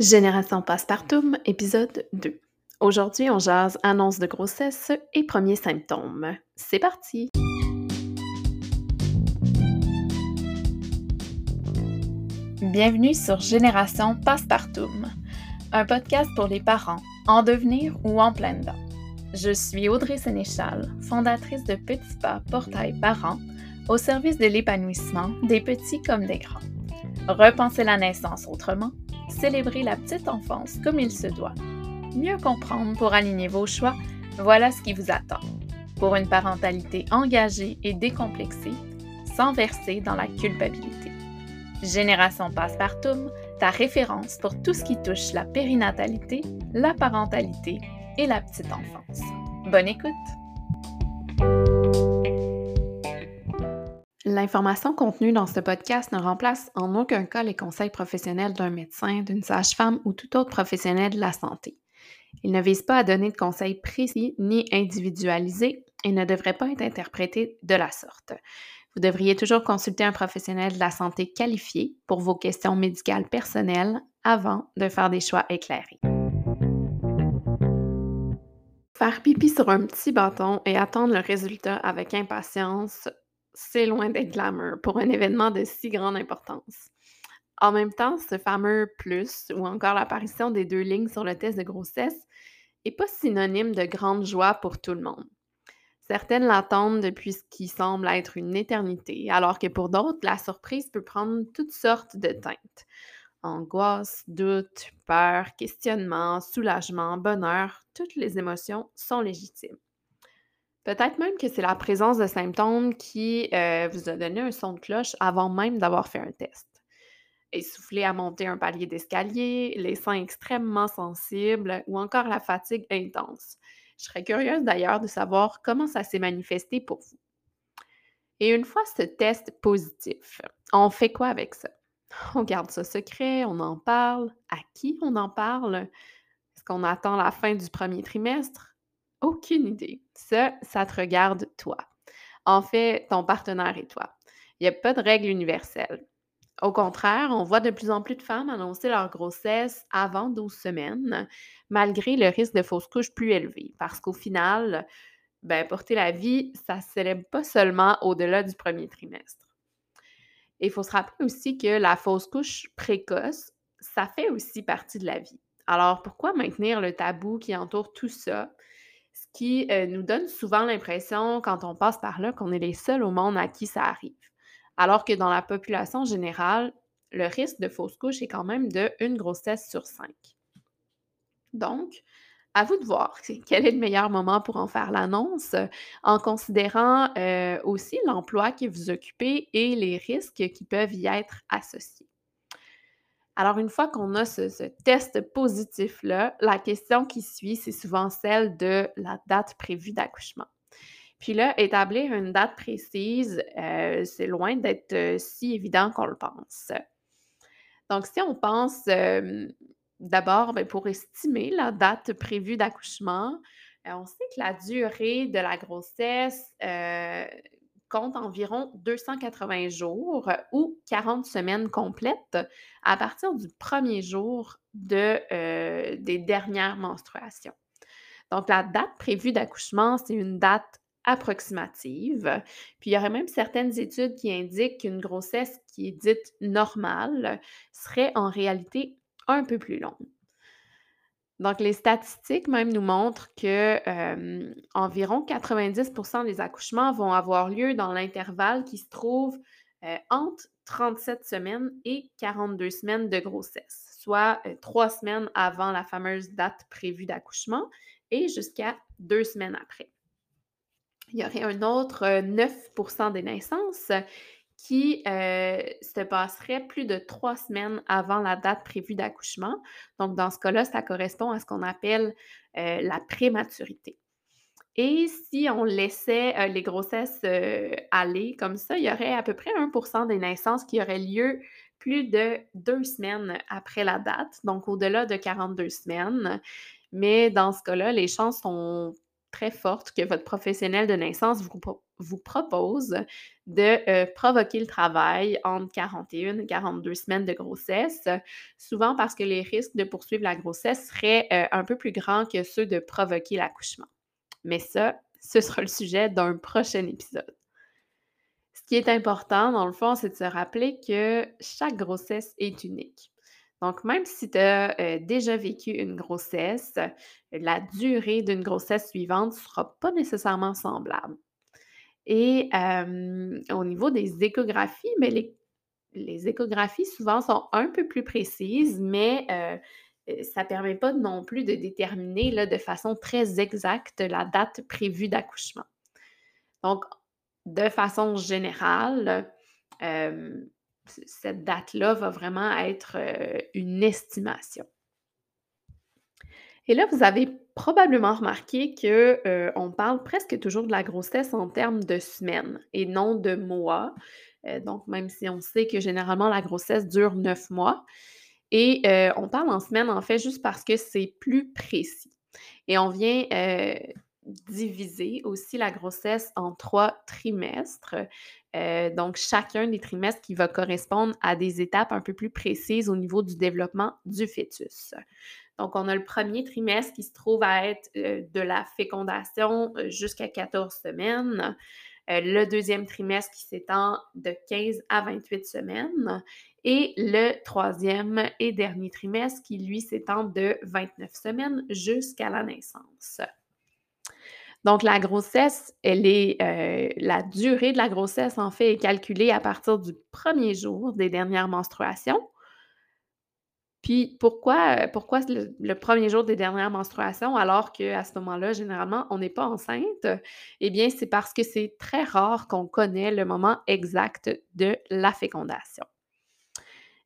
Génération Passepartout, épisode 2. Aujourd'hui, on jase annonce de grossesse et premiers symptômes. C'est parti! Bienvenue sur Génération Passepartout, un podcast pour les parents en devenir ou en pleine dents. Je suis Audrey Sénéchal, fondatrice de Petits Pas Portail Parents, au service de l'épanouissement des petits comme des grands. Repenser la naissance autrement célébrer la petite enfance comme il se doit. Mieux comprendre pour aligner vos choix, voilà ce qui vous attend. Pour une parentalité engagée et décomplexée, sans verser dans la culpabilité. Génération Passepartout, ta référence pour tout ce qui touche la périnatalité, la parentalité et la petite enfance. Bonne écoute! L'information contenue dans ce podcast ne remplace en aucun cas les conseils professionnels d'un médecin, d'une sage-femme ou tout autre professionnel de la santé. Il ne vise pas à donner de conseils précis ni individualisés et ne devrait pas être interprété de la sorte. Vous devriez toujours consulter un professionnel de la santé qualifié pour vos questions médicales personnelles avant de faire des choix éclairés. Faire pipi sur un petit bâton et attendre le résultat avec impatience, c'est loin d'être glamour pour un événement de si grande importance. En même temps, ce fameux plus ou encore l'apparition des deux lignes sur le test de grossesse n'est pas synonyme de grande joie pour tout le monde. Certaines l'attendent depuis ce qui semble être une éternité, alors que pour d'autres, la surprise peut prendre toutes sortes de teintes. Angoisse, doute, peur, questionnement, soulagement, bonheur, toutes les émotions sont légitimes. Peut-être même que c'est la présence de symptômes qui euh, vous a donné un son de cloche avant même d'avoir fait un test. Essoufflé à monter un palier d'escalier, les seins extrêmement sensibles ou encore la fatigue intense. Je serais curieuse d'ailleurs de savoir comment ça s'est manifesté pour vous. Et une fois ce test positif, on fait quoi avec ça? On garde ça secret, on en parle? À qui on en parle? Est-ce qu'on attend la fin du premier trimestre? Aucune idée. Ça, ça te regarde toi. En fait, ton partenaire et toi. Il n'y a pas de règle universelle. Au contraire, on voit de plus en plus de femmes annoncer leur grossesse avant 12 semaines, malgré le risque de fausse couche plus élevé. Parce qu'au final, ben, porter la vie, ça ne se célèbre pas seulement au-delà du premier trimestre. Il faut se rappeler aussi que la fausse couche précoce, ça fait aussi partie de la vie. Alors, pourquoi maintenir le tabou qui entoure tout ça? Ce qui euh, nous donne souvent l'impression, quand on passe par là, qu'on est les seuls au monde à qui ça arrive. Alors que dans la population générale, le risque de fausse couche est quand même de une grossesse sur cinq. Donc, à vous de voir quel est le meilleur moment pour en faire l'annonce, en considérant euh, aussi l'emploi que vous occupez et les risques qui peuvent y être associés. Alors, une fois qu'on a ce, test positif-là, la question qui suit, c'est souvent celle de la date prévue d'accouchement. Puis là, établir une date précise, euh, c'est loin d'être euh, si évident qu'on le pense. Donc, si on pense euh, d'abord, ben, pour estimer la date prévue d'accouchement, on sait que la durée de la grossesse compte environ 280 jours ou 40 semaines complètes à partir du premier jour de, euh, des dernières menstruations. Donc, la date prévue d'accouchement, c'est une date approximative. Puis, il y aurait même certaines études qui indiquent qu'une grossesse qui est dite normale serait en réalité un peu plus longue. Donc, les statistiques même nous montrent que environ 90% des accouchements vont avoir lieu dans l'intervalle qui se trouve entre 37 semaines et 42 semaines de grossesse, soit trois semaines avant la fameuse date prévue d'accouchement et jusqu'à deux semaines après. Il y aurait un autre 9% des naissances qui euh, se passerait plus de trois semaines avant la date prévue d'accouchement. Donc, dans ce cas-là, ça correspond à ce qu'on appelle euh, la prématurité. Et si on laissait euh, les grossesses aller comme ça, il y aurait à peu près 1% des naissances qui auraient lieu plus de deux semaines après la date, donc au-delà de 42 semaines. Mais dans ce cas-là, les chances sont très forte que votre professionnel de naissance vous, propose de euh, provoquer le travail entre 41 et 42 semaines de grossesse, souvent parce que les risques de poursuivre la grossesse seraient euh, un peu plus grands que ceux de provoquer l'accouchement. Mais ça, ce sera le sujet d'un prochain épisode. Ce qui est important, dans le fond, c'est de se rappeler que chaque grossesse est unique. Donc, même si tu as euh, déjà vécu une grossesse, la durée d'une grossesse suivante ne sera pas nécessairement semblable. Et au niveau des échographies, mais les, échographies souvent sont un peu plus précises, mais ça ne permet pas non plus de déterminer de façon très exacte la date prévue d'accouchement. Donc, de façon générale, cette date-là va vraiment être une estimation. Et là, vous avez probablement remarqué qu'on on parle presque toujours de la grossesse en termes de semaines et non de mois. donc, même si on sait que généralement la grossesse dure neuf mois. Et on parle en semaines, en fait, juste parce que c'est plus précis. Et on vient diviser aussi la grossesse en trois trimestres. donc, chacun des trimestres qui va correspondre à des étapes un peu plus précises au niveau du développement du fœtus. Donc, on a le premier trimestre qui se trouve à être de la fécondation jusqu'à 14 semaines. le deuxième trimestre qui s'étend de 15 à 28 semaines. Et le troisième et dernier trimestre qui, lui, s'étend de 29 semaines jusqu'à la naissance. Donc, la grossesse, elle est, euh, la durée de la grossesse, en fait, est calculée à partir du premier jour des dernières menstruations. Puis, pourquoi, pourquoi le, premier jour des dernières menstruations, alors qu'à ce moment-là, généralement, on n'est pas enceinte? Eh bien, c'est parce que c'est très rare qu'on connaît le moment exact de la fécondation.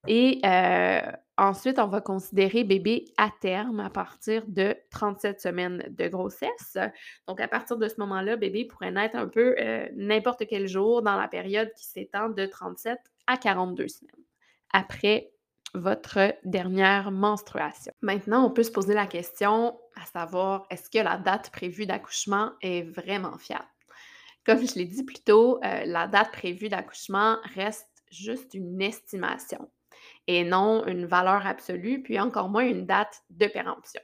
Et euh, ensuite, on va considérer bébé à terme à partir de 37 semaines de grossesse. Donc, à partir de ce moment-là, bébé pourrait naître un peu euh, n'importe quel jour dans la période qui s'étend de 37 à 42 semaines après votre dernière menstruation. Maintenant, on peut se poser la question à savoir, est-ce que la date prévue d'accouchement est vraiment fiable? Comme je l'ai dit plus tôt, euh, la date prévue d'accouchement reste juste une estimation et non une valeur absolue, puis encore moins une date de péremption.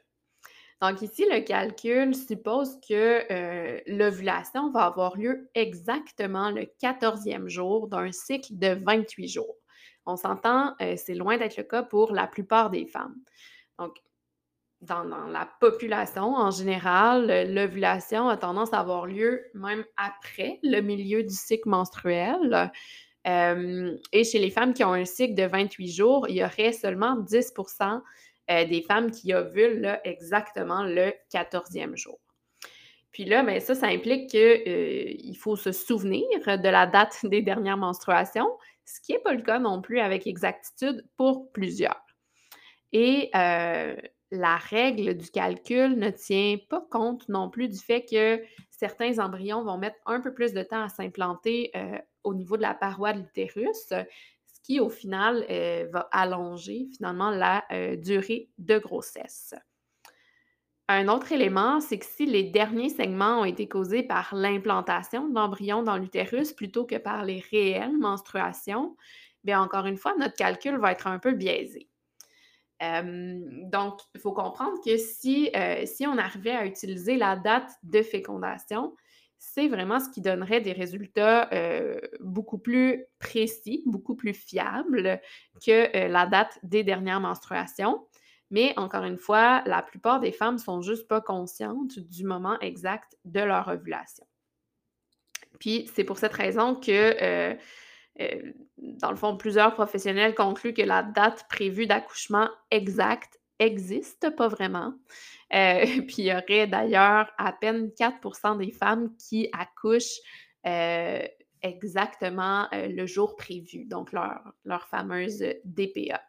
Donc ici, le calcul suppose que euh, l'ovulation va avoir lieu exactement le 14e jour d'un cycle de 28 jours. On s'entend, euh, c'est loin d'être le cas pour la plupart des femmes. Donc, dans, la population en général, l'ovulation a tendance à avoir lieu même après le milieu du cycle menstruel et chez les femmes qui ont un cycle de 28 jours, il y aurait seulement 10% euh, des femmes qui ovulent exactement le 14e jour. Puis là, bien, ça, ça implique qu'il euh, faut se souvenir de la date des dernières menstruations, ce qui n'est pas le cas non plus avec exactitude pour plusieurs. Et euh, la règle du calcul ne tient pas compte non plus du fait que certains embryons vont mettre un peu plus de temps à s'implanter au niveau de la paroi de l'utérus, ce qui, au final, euh, va allonger finalement la euh, durée de grossesse. Un autre élément, c'est que si les derniers segments ont été causés par l'implantation de l'embryon dans l'utérus plutôt que par les réelles menstruations, bien encore une fois, notre calcul va être un peu biaisé. donc, il faut comprendre que si, euh, si on arrivait à utiliser la date de fécondation, c'est vraiment ce qui donnerait des résultats euh, beaucoup plus précis, beaucoup plus fiables que euh, la date des dernières menstruations. Mais encore une fois, la plupart des femmes sont juste pas conscientes du moment exact de leur ovulation. Puis c'est pour cette raison que, euh, dans le fond, plusieurs professionnels concluent que la date prévue d'accouchement exacte n'existe pas vraiment. Euh, puis il y aurait d'ailleurs à peine 4% des femmes qui accouchent euh, exactement euh, le jour prévu, donc leur, leur fameuse DPA,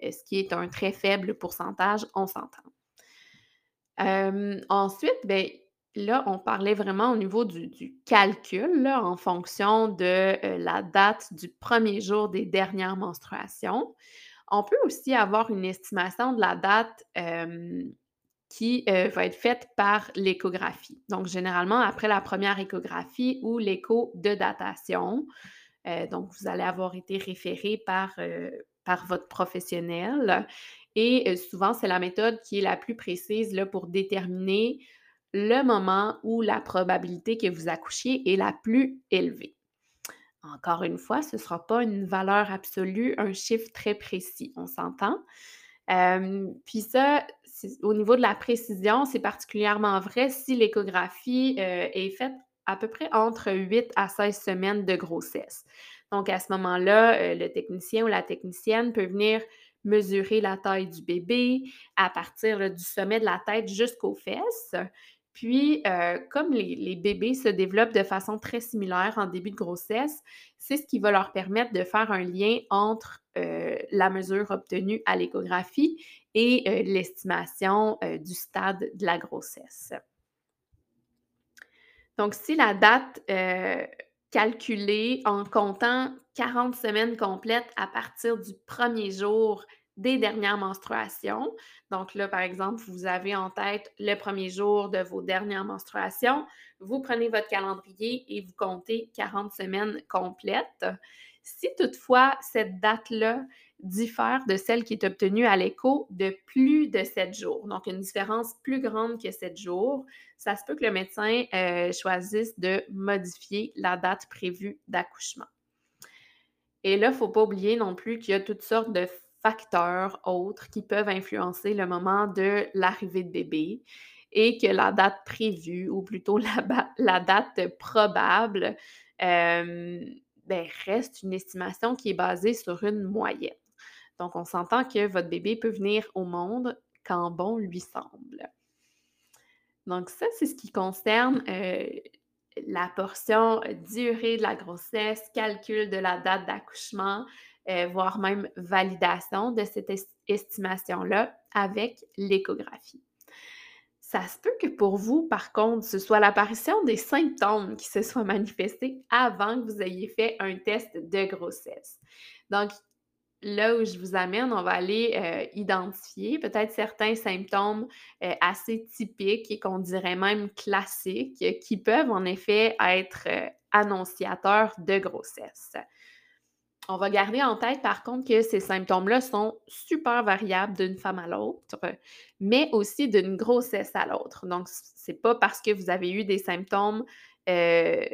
ce qui est un très faible pourcentage, on s'entend. ensuite, ben, là, on parlait vraiment au niveau du, calcul en fonction de la date du premier jour des dernières menstruations. On peut aussi avoir une estimation de la date qui va être faite par l'échographie. Donc, généralement, après la première échographie ou l'écho de datation, euh, donc, vous allez avoir été référé par, votre professionnel. Et souvent, c'est la méthode qui est la plus précise pour déterminer le moment où la probabilité que vous accouchiez est la plus élevée. Encore une fois, ce ne sera pas une valeur absolue, un chiffre très précis, on s'entend. puis ça, au niveau de la précision, c'est particulièrement vrai si l'échographie euh, est faite à peu près entre 8 à 16 semaines de grossesse. Donc, à ce moment-là, euh, le technicien ou la technicienne peut venir mesurer la taille du bébé à partir du sommet de la tête jusqu'aux fesses. Puis, euh, comme les, bébés se développent de façon très similaire en début de grossesse, c'est ce qui va leur permettre de faire un lien entre euh, la mesure obtenue à l'échographie et euh, l'estimation du stade de la grossesse. Donc, si la date calculée en comptant 40 semaines complètes à partir du premier jour des dernières menstruations. Donc là, par exemple, vous avez en tête le premier jour de vos dernières menstruations. Vous prenez votre calendrier et vous comptez 40 semaines complètes. Si toutefois cette date-là diffère de celle qui est obtenue à l'écho de plus de 7 jours, donc une différence plus grande que 7 jours, ça se peut que le médecin euh, choisisse de modifier la date prévue d'accouchement. Et là, il ne faut pas oublier non plus qu'il y a toutes sortes de facteurs autres qui peuvent influencer le moment de l'arrivée de bébé et que la date prévue, ou plutôt la, date probable, ben, reste une estimation qui est basée sur une moyenne. Donc, on s'entend que votre bébé peut venir au monde quand bon lui semble. Donc, ça, c'est ce qui concerne euh, la portion durée de la grossesse, calcul de la date d'accouchement, euh, voire même validation de cette estimation-là avec l'échographie. Ça se peut que pour vous, par contre, ce soit l'apparition des symptômes qui se soient manifestés avant que vous ayez fait un test de grossesse. Donc, là où je vous amène, on va aller euh, identifier peut-être certains symptômes euh, assez typiques et qu'on dirait même classiques qui peuvent en effet être annonciateurs de grossesse. On va garder en tête, par contre, que ces symptômes-là sont super variables d'une femme à l'autre, mais aussi d'une grossesse à l'autre. Donc, c'est pas parce que vous avez eu des symptômes euh,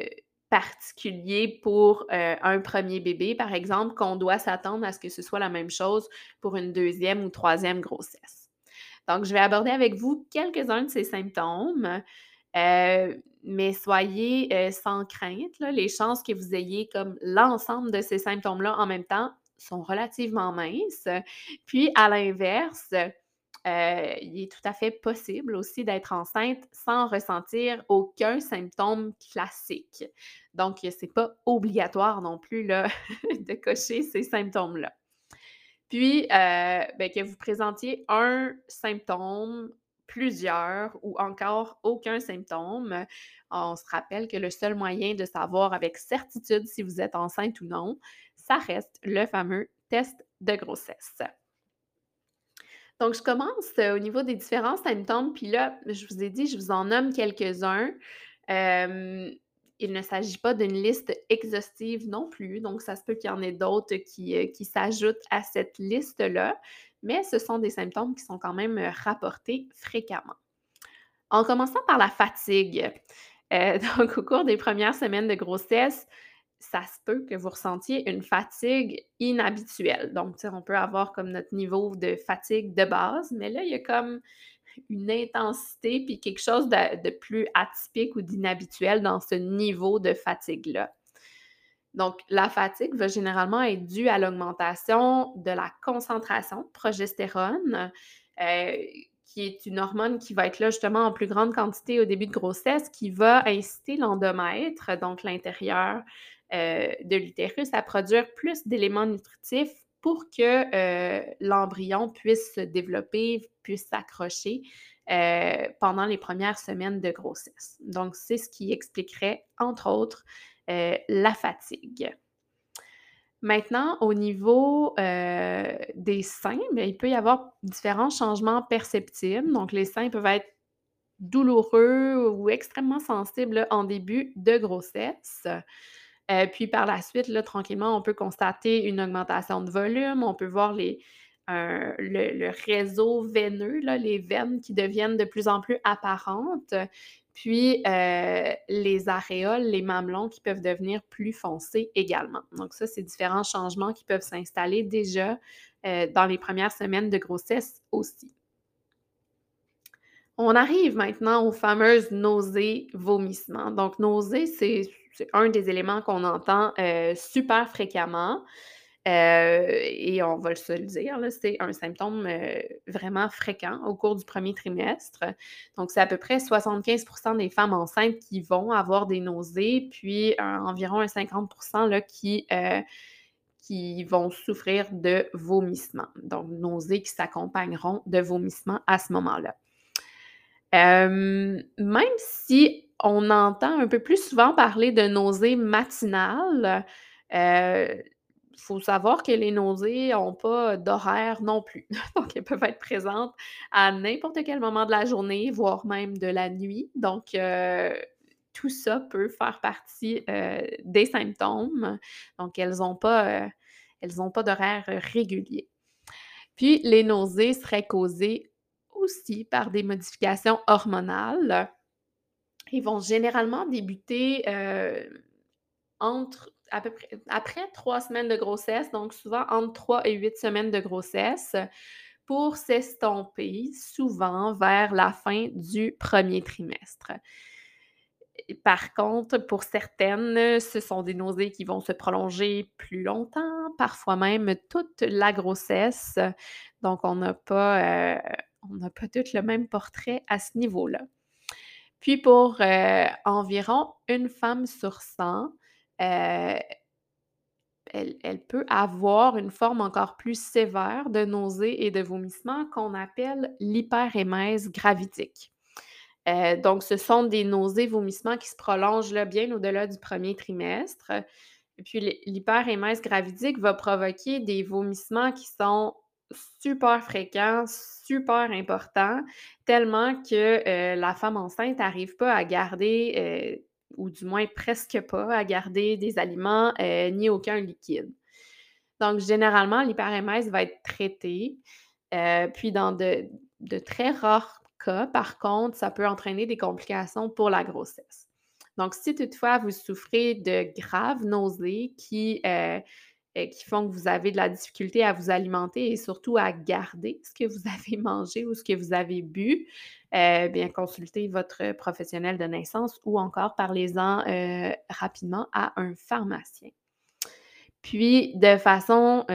particuliers pour euh, un premier bébé, par exemple, qu'on doit s'attendre à ce que ce soit la même chose pour une deuxième ou troisième grossesse. Donc, je vais aborder avec vous quelques-uns de ces symptômes. Euh, mais soyez euh, sans crainte. les chances que vous ayez comme l'ensemble de ces symptômes-là en même temps sont relativement minces. Puis, à l'inverse, euh, il est tout à fait possible aussi d'être enceinte sans ressentir aucun symptôme classique. Donc, ce n'est pas obligatoire non plus là, de cocher ces symptômes-là. Puis, ben, que vous présentiez un symptôme plusieurs ou encore aucun symptôme. On se rappelle que le seul moyen de savoir avec certitude si vous êtes enceinte ou non, ça reste le fameux test de grossesse. Donc, je commence euh, au niveau des différents symptômes, puis là, je vous ai dit, je vous en nomme quelques-uns. il ne s'agit pas d'une liste exhaustive non plus, donc ça se peut qu'il y en ait d'autres qui, euh, qui s'ajoutent à cette liste-là mais ce sont des symptômes qui sont quand même euh, rapportés fréquemment. En commençant par la fatigue. Euh, donc, au cours des premières semaines de grossesse, ça se peut que vous ressentiez une fatigue inhabituelle. Donc, on peut avoir comme notre niveau de fatigue de base, mais là, il y a comme une intensité puis quelque chose de plus atypique ou d'inhabituel dans ce niveau de fatigue-là. Donc, la fatigue va généralement être due à l'augmentation de la concentration de progestérone, euh, qui est une hormone qui va être là justement en plus grande quantité au début de grossesse, qui va inciter l'endomètre, donc l'intérieur euh, de l'utérus, à produire plus d'éléments nutritifs pour que euh, l'embryon puisse se développer, puisse s'accrocher pendant les premières semaines de grossesse. Donc, c'est ce qui expliquerait, entre autres, euh, la fatigue. Maintenant, au niveau, heu, des seins, il peut y avoir différents changements perceptibles. Donc les seins peuvent être douloureux ou extrêmement sensibles, en début de grossesse. Heu, puis par la suite, tranquillement, on peut constater une augmentation de volume, on peut voir le réseau veineux, les veines qui deviennent de plus en plus apparentes, puis, heu, les aréoles, les mamelons qui peuvent devenir plus foncés également. Donc ça, c'est différents changements qui peuvent s'installer déjà, heu, dans les premières semaines de grossesse aussi. On arrive maintenant aux fameuses nausées, vomissements. Donc nausées, c'est un des éléments qu'on entend, heu, super fréquemment, heu et on va se le dire, c'est un symptôme, heu, vraiment fréquent au cours du premier trimestre. Donc c'est à peu près 75% des femmes enceintes qui vont avoir des nausées, puis, environ un 50 là, qui, qui vont souffrir de vomissements. Donc nausées qui s'accompagneront de vomissements à ce moment-là. Même si on entend un peu plus souvent parler de nausées matinales, faut savoir que les nausées ont pas d'horaire non plus. Donc elles peuvent être présentes à n'importe quel moment de la journée, voire même de la nuit. Donc heu, tout ça peut faire partie, heu, des symptômes. Donc elles ont pas, heu, elles pas d'horaire, régulier. Puis les nausées seraient causées aussi par des modifications hormonales. Ils vont généralement débuter, entre après 3 semaines de grossesse, donc souvent entre 3 et 8 semaines de grossesse, pour s'estomper souvent vers la fin du premier trimestre. Par contre, pour certaines, ce sont des nausées qui vont se prolonger plus longtemps, parfois même toute la grossesse. Donc on n'a pas, heu, on n'a pas le même portrait à ce niveau-là. Puis pour, heu, environ une femme sur 100, heu, elle peut avoir une forme encore plus sévère de nausées et de vomissements qu'on appelle l'hyperémèse gravidique. Heu, donc ce sont des nausées, vomissements qui se prolongent là, bien au-delà du premier trimestre. Et puis l'hy l'hyperémèse gravidique va provoquer des vomissements qui sont super fréquents, super importants, tellement que, heu, la femme enceinte n'arrive pas à garder, ou du moins presque pas à garder des aliments, heu, ni aucun liquide. Donc généralement, l'hyperémèse va être traitée, heu, puis dans de très rares cas, par contre, ça peut entraîner des complications pour la grossesse. Donc si toutefois vous souffrez de graves nausées qui, heu, qui font que vous avez de la difficulté à vous alimenter et surtout à garder ce que vous avez mangé ou ce que vous avez bu, heu, bien consultez votre professionnel de naissance ou encore parlez-en, heu, rapidement à un pharmacien. Puis de façon,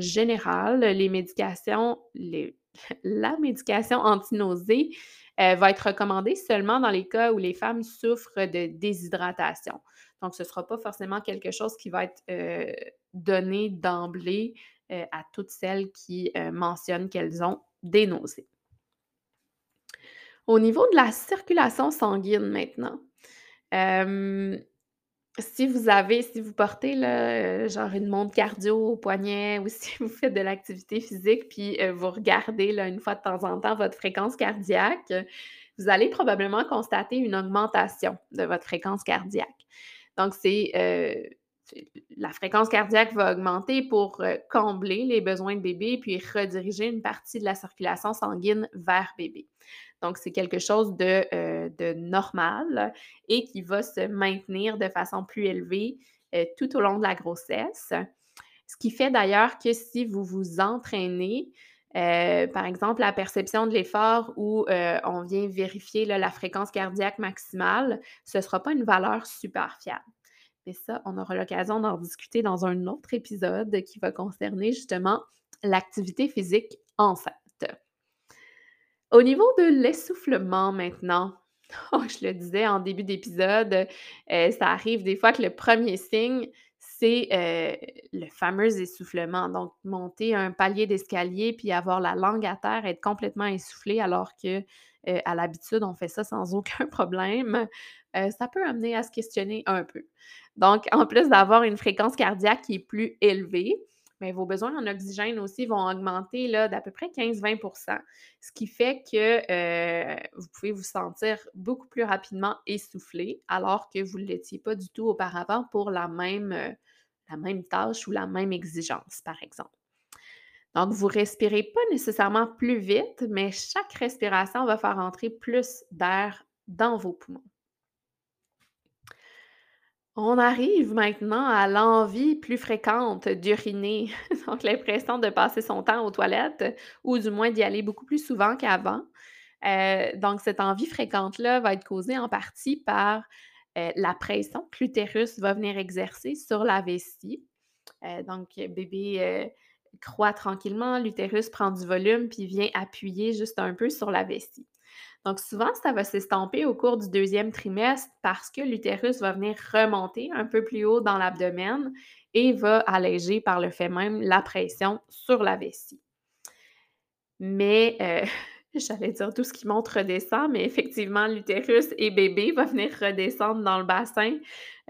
générale, les médications, la médication anti-nausée, va être recommandée seulement dans les cas où les femmes souffrent de déshydratation. Donc ce sera pas forcément quelque chose qui va être, heu, donné d'emblée, heu, à toutes celles qui, heu, mentionnent qu'elles ont des nausées. Au niveau de la circulation sanguine maintenant, si vous avez si vous portez là, genre une montre cardio au poignet ou si vous faites de l'activité physique puis, vous regardez là, une fois de temps en temps votre fréquence cardiaque, vous allez probablement constater une augmentation de votre fréquence cardiaque. Donc c'est, c'est la fréquence cardiaque va augmenter pour, heu, combler les besoins de bébé puis rediriger une partie de la circulation sanguine vers bébé. Donc c'est quelque chose de, heu, de normal et qui va se maintenir de façon plus élevée, tout au long de la grossesse. Ce qui fait d'ailleurs que si vous vous entraînez, heu, par exemple, la perception de l'effort où, heu, on vient vérifier la fréquence cardiaque maximale, ce ne sera pas une valeur super fiable. Mais ça, on aura l'occasion d'en discuter dans un autre épisode qui va concerner justement l'activité physique enceinte. Au niveau de l'essoufflement maintenant, je le disais en début d'épisode, heu, ça arrive des fois que le premier signe, c'est euh, le fameux essoufflement. Donc, monter un palier d'escalier puis avoir la langue à terre, être complètement essoufflé alors que euh, à l'habitude, on fait ça sans aucun problème. Euh, ça peut amener à se questionner un peu. Donc, en plus d'avoir une fréquence cardiaque qui est plus élevée, mais vos besoins en oxygène aussi vont augmenter d'à peu près 15-20% ce qui fait que vous pouvez vous sentir beaucoup plus rapidement essoufflé alors que vous ne l'étiez pas du tout auparavant pour la même, la même tâche ou la même exigence, par exemple. Donc, vous respirez pas nécessairement plus vite, mais chaque respiration va faire entrer plus d'air dans vos poumons. On arrive maintenant à l'envie plus fréquente d'uriner, donc l'impression de passer son temps aux toilettes ou du moins d'y aller beaucoup plus souvent qu'avant. Euh, donc, cette envie fréquente-là va être causée en partie par euh, la pression que l'utérus va venir exercer sur la vessie. Euh, donc, bébé croît tranquillement, l'utérus prend du volume puis vient appuyer juste un peu sur la vessie. Donc, souvent, ça va s'estamper au cours du deuxième trimestre parce que l'utérus va venir remonter un peu plus haut dans l'abdomen et va alléger par le fait même la pression sur la vessie. Mais, euh, j'allais dire tout ce qui monte redescend, mais effectivement, l'utérus et bébé va venir redescendre dans le bassin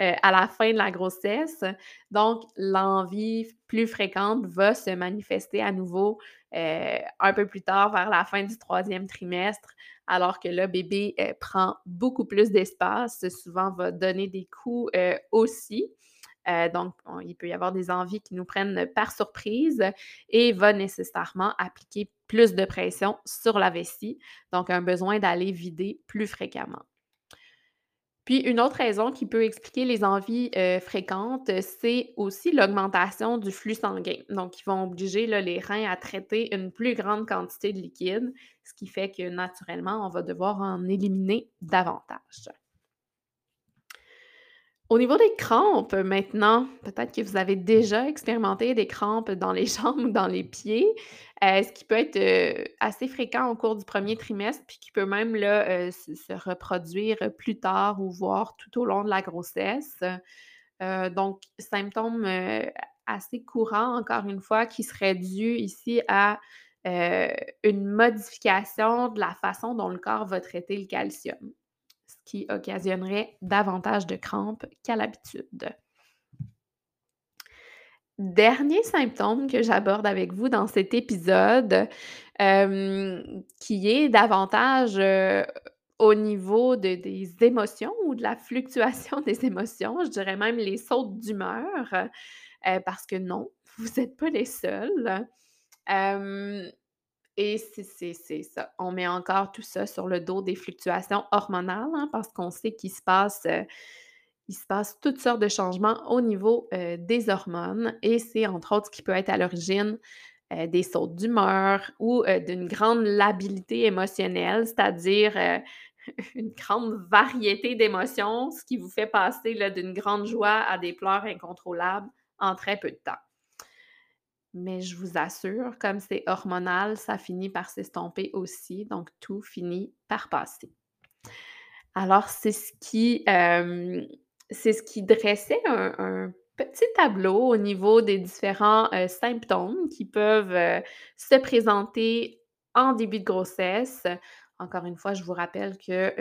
euh, à la fin de la grossesse. Donc, l'envie plus fréquente va se manifester à nouveau euh, un peu plus tard, vers la fin du troisième trimestre, alors que le bébé euh, prend beaucoup plus d'espace, souvent va donner des coups aussi. Euh, donc, il peut y avoir des envies qui nous prennent par surprise et va nécessairement appliquer plus de pression sur la vessie, donc un besoin d'aller vider plus fréquemment. Puis une autre raison qui peut expliquer les envies euh, fréquentes, c'est aussi l'augmentation du flux sanguin. Donc, ils vont obliger les reins à traiter une plus grande quantité de liquide, ce qui fait que naturellement, on va devoir en éliminer davantage. Au niveau des crampes, maintenant, peut-être que vous avez déjà expérimenté des crampes dans les jambes ou dans les pieds, euh, ce qui peut être euh, assez fréquent au cours du premier trimestre, puis qui peut même euh, se, reproduire plus tard ou voire tout au long de la grossesse. donc, symptômes assez courants, encore une fois, qui seraient dus ici à une modification de la façon dont le corps va traiter le calcium qui occasionnerait davantage de crampes qu'à l'habitude. Dernier symptôme que j'aborde avec vous dans cet épisode, qui est davantage au niveau des émotions ou de la fluctuation des émotions, je dirais même les sautes d'humeur, parce que non, vous n'êtes pas les seuls. Et c'est ça. On met encore tout ça sur le dos des fluctuations hormonales hein, parce qu'on sait qu'il se passe. Euh, se passe toutes sortes de changements au niveau euh, des hormones et c'est entre autres ce qui peut être à l'origine euh, des sautes d'humeur ou d'une grande labilité émotionnelle, c'est-à-dire une grande variété d'émotions, ce qui vous fait passer d'une grande joie à des pleurs incontrôlables en très peu de temps. Mais je vous assure, comme c'est hormonal, ça finit par s'estomper aussi, donc tout finit par passer. Alors, c'est ce qui, c'est ce qui dressait un, petit tableau au niveau des différents symptômes qui peuvent se présenter en début de grossesse. Encore une fois, je vous rappelle que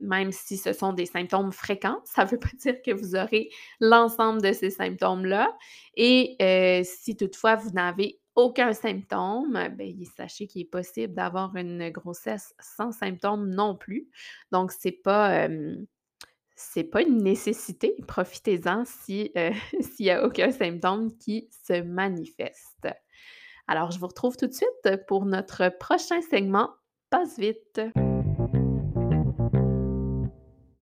même si ce sont des symptômes fréquents, ça ne veut pas dire que vous aurez l'ensemble de ces symptômes-là. Et euh, si toutefois vous n'avez aucun symptôme, bien, sachez qu'il est possible d'avoir une grossesse sans symptômes non plus. Donc, ce n'est pas, pas une nécessité. Profitez-en si, euh, s'il n'y a aucun symptôme qui se manifeste. Alors, je vous retrouve tout de suite pour notre prochain segment. Passe vite!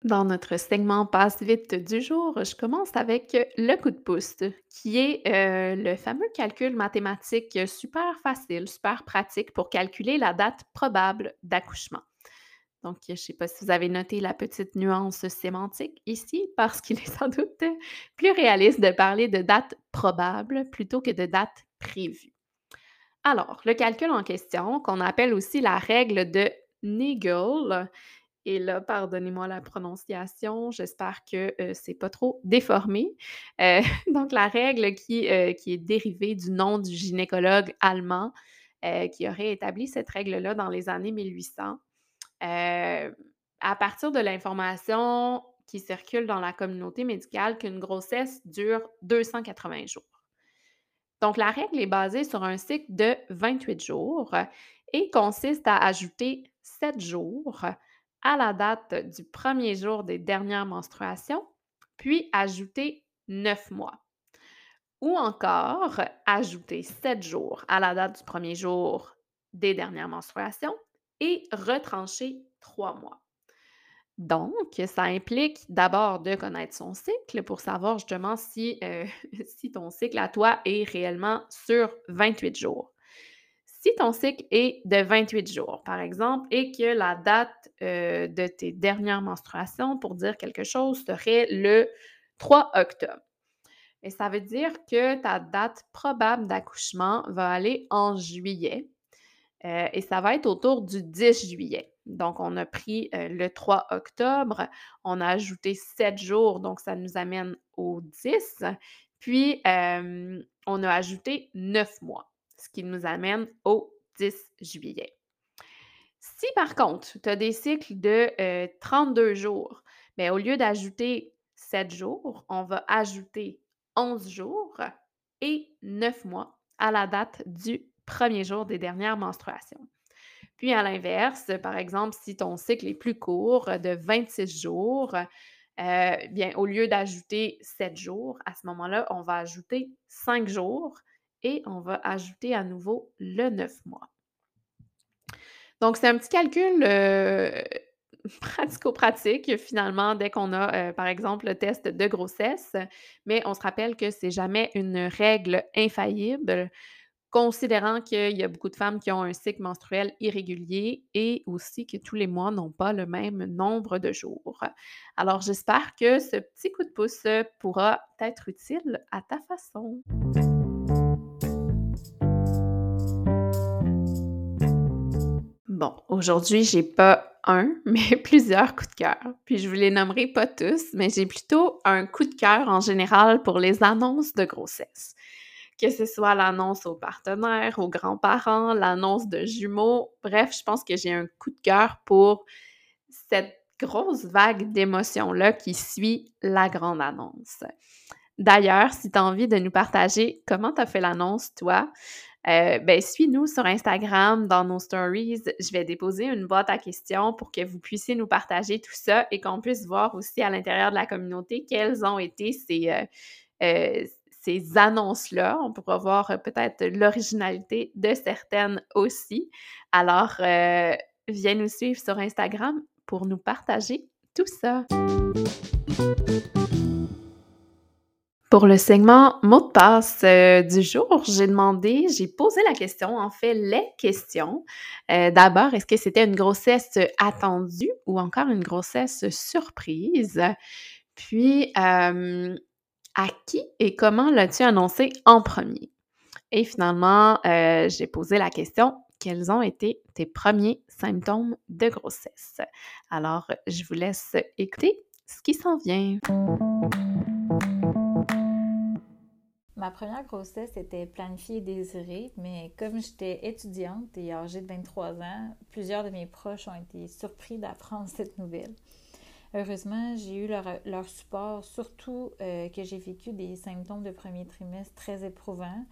Dans notre segment Passe vite du jour, je commence avec le coup de pouce, qui est euh, le fameux calcul mathématique super facile, super pratique pour calculer la date probable d'accouchement. Donc, je ne sais pas si vous avez noté la petite nuance sémantique ici, parce qu'il est sans doute plus réaliste de parler de date probable plutôt que de date prévue. Alors, le calcul en question, qu'on appelle aussi la règle de Nagel, Et là, pardonnez-moi la prononciation, j'espère que c'est pas trop déformé. donc, la règle qui, qui est dérivée du nom du gynécologue allemand qui aurait établi cette règle-là dans les années 1800. à partir de l'information qui circule dans la communauté médicale qu'une grossesse dure 280 jours. Donc, la règle est basée sur un cycle de 28 jours et consiste à ajouter 7 jours à la date du premier jour des dernières menstruations, puis ajouter 9 mois. Ou encore, ajouter 7 jours à la date du premier jour des dernières menstruations et retrancher 3 mois. Donc, ça implique d'abord de connaître son cycle pour savoir justement si, euh, ton cycle à toi est réellement sur 28 jours. Si ton cycle est de 28 jours, par exemple, et que la date euh, de tes dernières menstruations, pour dire quelque chose, serait le 3 octobre. Et ça veut dire que ta date probable d'accouchement va aller en juillet euh, et ça va être autour du 10 juillet. Donc, on a pris euh, le 3 octobre, on a ajouté 7 jours, donc ça nous amène au 10. Puis, on a ajouté 9 mois, ce qui nous amène au 10 juillet. Si par contre, tu as des cycles de 32 jours, bien, au lieu d'ajouter 7 jours, on va ajouter 11 jours et 9 mois à la date du premier jour des dernières menstruations. Puis à l'inverse, par exemple, si ton cycle est plus court, de 26 jours, euh, bien, au lieu d'ajouter 7 jours, à ce moment-là, on va ajouter 5 jours et on va ajouter à nouveau le 9 mois. Donc, c'est un petit calcul euh, pratico-pratique, finalement, dès qu'on a, euh, par exemple, le test de grossesse, mais on se rappelle que c'est jamais une règle infaillible considérant qu'il y a beaucoup de femmes qui ont un cycle menstruel irrégulier et aussi que tous les mois n'ont pas le même nombre de jours. Alors, j'espère que ce petit coup de pouce pourra être utile à ta façon. Bon, aujourd'hui, j'ai pas un, mais plusieurs coups de cœur. Puis je vous les nommerai pas tous, mais j'ai plutôt un coup de cœur en général pour les annonces de grossesse que ce soit l'annonce aux partenaires, aux grands-parents, l'annonce de jumeaux. Bref, je pense que j'ai un coup de cœur pour cette grosse vague d'émotions-là qui suit la grande annonce. D'ailleurs, si tu as envie de nous partager comment tu as fait l'annonce, toi, euh, ben, suis-nous sur Instagram dans nos stories. Je vais déposer une boîte à questions pour que vous puissiez nous partager tout ça et qu'on puisse voir aussi à l'intérieur de la communauté quelles ont été ces, euh, euh, ces annonces-là. On pourra voir euh, peut-être l'originalité de certaines aussi. Alors, euh, viens nous suivre sur Instagram pour nous partager tout ça. Pour le segment mot de passe euh, du jour, j'ai demandé, j'ai posé la question, en fait, les questions. D'abord, est-ce que c'était une grossesse attendue ou encore une grossesse surprise? Puis, à qui et comment l'as-tu annoncé en premier? Et finalement, euh, j'ai posé la question, quels ont été tes premiers symptômes de grossesse? Alors, je vous laisse écouter ce qui s'en vient. Ma première grossesse était planifiée et désirée, mais comme j'étais étudiante et âgée de 23 ans, plusieurs de mes proches ont été surpris d'apprendre cette nouvelle. Heureusement, j'ai eu leur, support, surtout euh, que j'ai vécu des symptômes de premier trimestre très éprouvants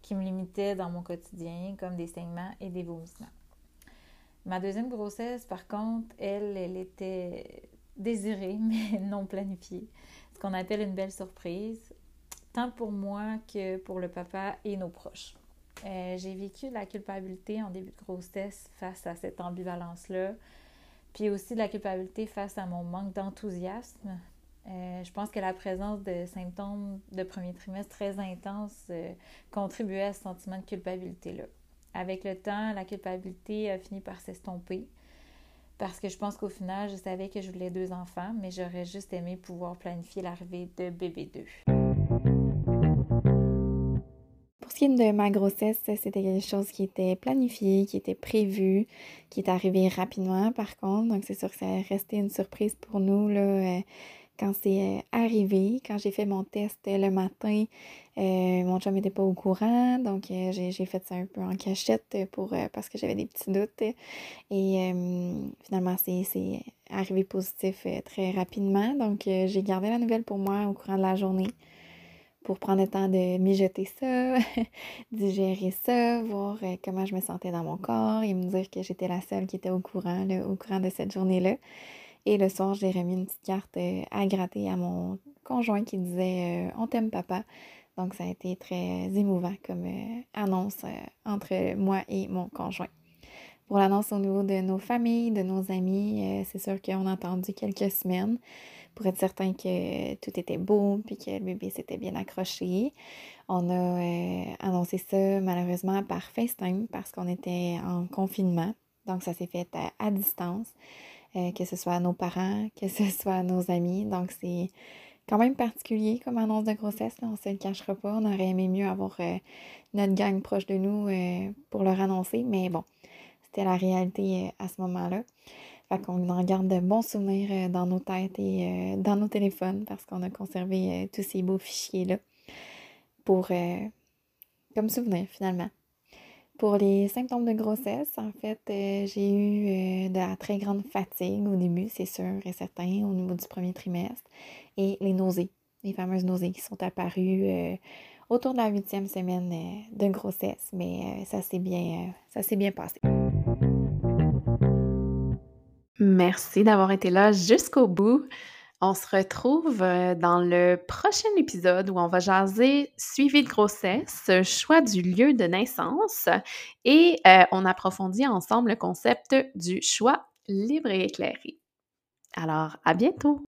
qui me limitaient dans mon quotidien, comme des saignements et des vomissements. Ma deuxième grossesse, par contre, elle, elle était désirée, mais non planifiée, ce qu'on appelle une belle surprise, tant pour moi que pour le papa et nos proches. Euh, j'ai vécu la culpabilité en début de grossesse face à cette ambivalence-là, puis aussi de la culpabilité face à mon manque d'enthousiasme. Euh, je pense que la présence de symptômes de premier trimestre très intenses euh, contribuait à ce sentiment de culpabilité-là. Avec le temps, la culpabilité a fini par s'estomper parce que je pense qu'au final, je savais que je voulais deux enfants, mais j'aurais juste aimé pouvoir planifier l'arrivée de bébé 2 de ma grossesse, c'était quelque chose qui était planifié, qui était prévu, qui est arrivé rapidement par contre. Donc c'est sûr que ça a resté une surprise pour nous là, euh, quand c'est euh, arrivé. Quand j'ai fait mon test le matin, euh, mon chum n'était pas au courant. Donc j'ai fait ça un peu en cachette pour, parce que j'avais des petits doutes. Et finalement, c'est arrivé positif très rapidement. Donc j'ai gardé la nouvelle pour moi au courant de la journée pour prendre le temps de mijoter ça, digérer ça, voir euh, comment je me sentais dans mon corps et me dire que j'étais la seule qui était au courant, au courant de cette journée-là. Et le soir, j'ai remis une petite carte euh, à gratter à mon conjoint qui disait euh, On t'aime, papa. Donc, ça a été très émouvant comme annonce entre moi et mon conjoint. Pour l'annonce au niveau de nos familles, de nos amis, c'est sûr qu'on a attendu quelques semaines pour être certain que tout était beau puis que le bébé s'était bien accroché. On a euh, annoncé ça malheureusement par FaceTime parce qu'on était en confinement. Donc ça s'est fait à, distance, euh, que ce soit à nos parents, que ce soit à nos amis. Donc c'est quand même particulier comme annonce de grossesse. Là. On ne se le cachera pas. On aurait aimé mieux avoir euh, notre gang proche de nous pour leur annoncer. Mais bon, c'était la réalité à ce moment-là. Fait qu'on en garde de bons souvenirs euh, dans nos têtes et euh, dans nos téléphones parce qu'on a conservé euh, tous ces beaux fichiers-là pour comme souvenir finalement. Pour les symptômes de grossesse, en fait, j'ai eu de la très grande fatigue au début, c'est sûr et certain, au niveau du premier trimestre, et les nausées, les fameuses nausées qui sont apparues autour de la huitième semaine de grossesse, mais ça s'est bien, ça s'est bien passé. Merci d'avoir été là jusqu'au bout. On se retrouve euh, dans le prochain épisode où on va jaser suivi de grossesse, choix du lieu de naissance et euh, on approfondit ensemble le concept du choix libre et éclairé. Alors, à bientôt!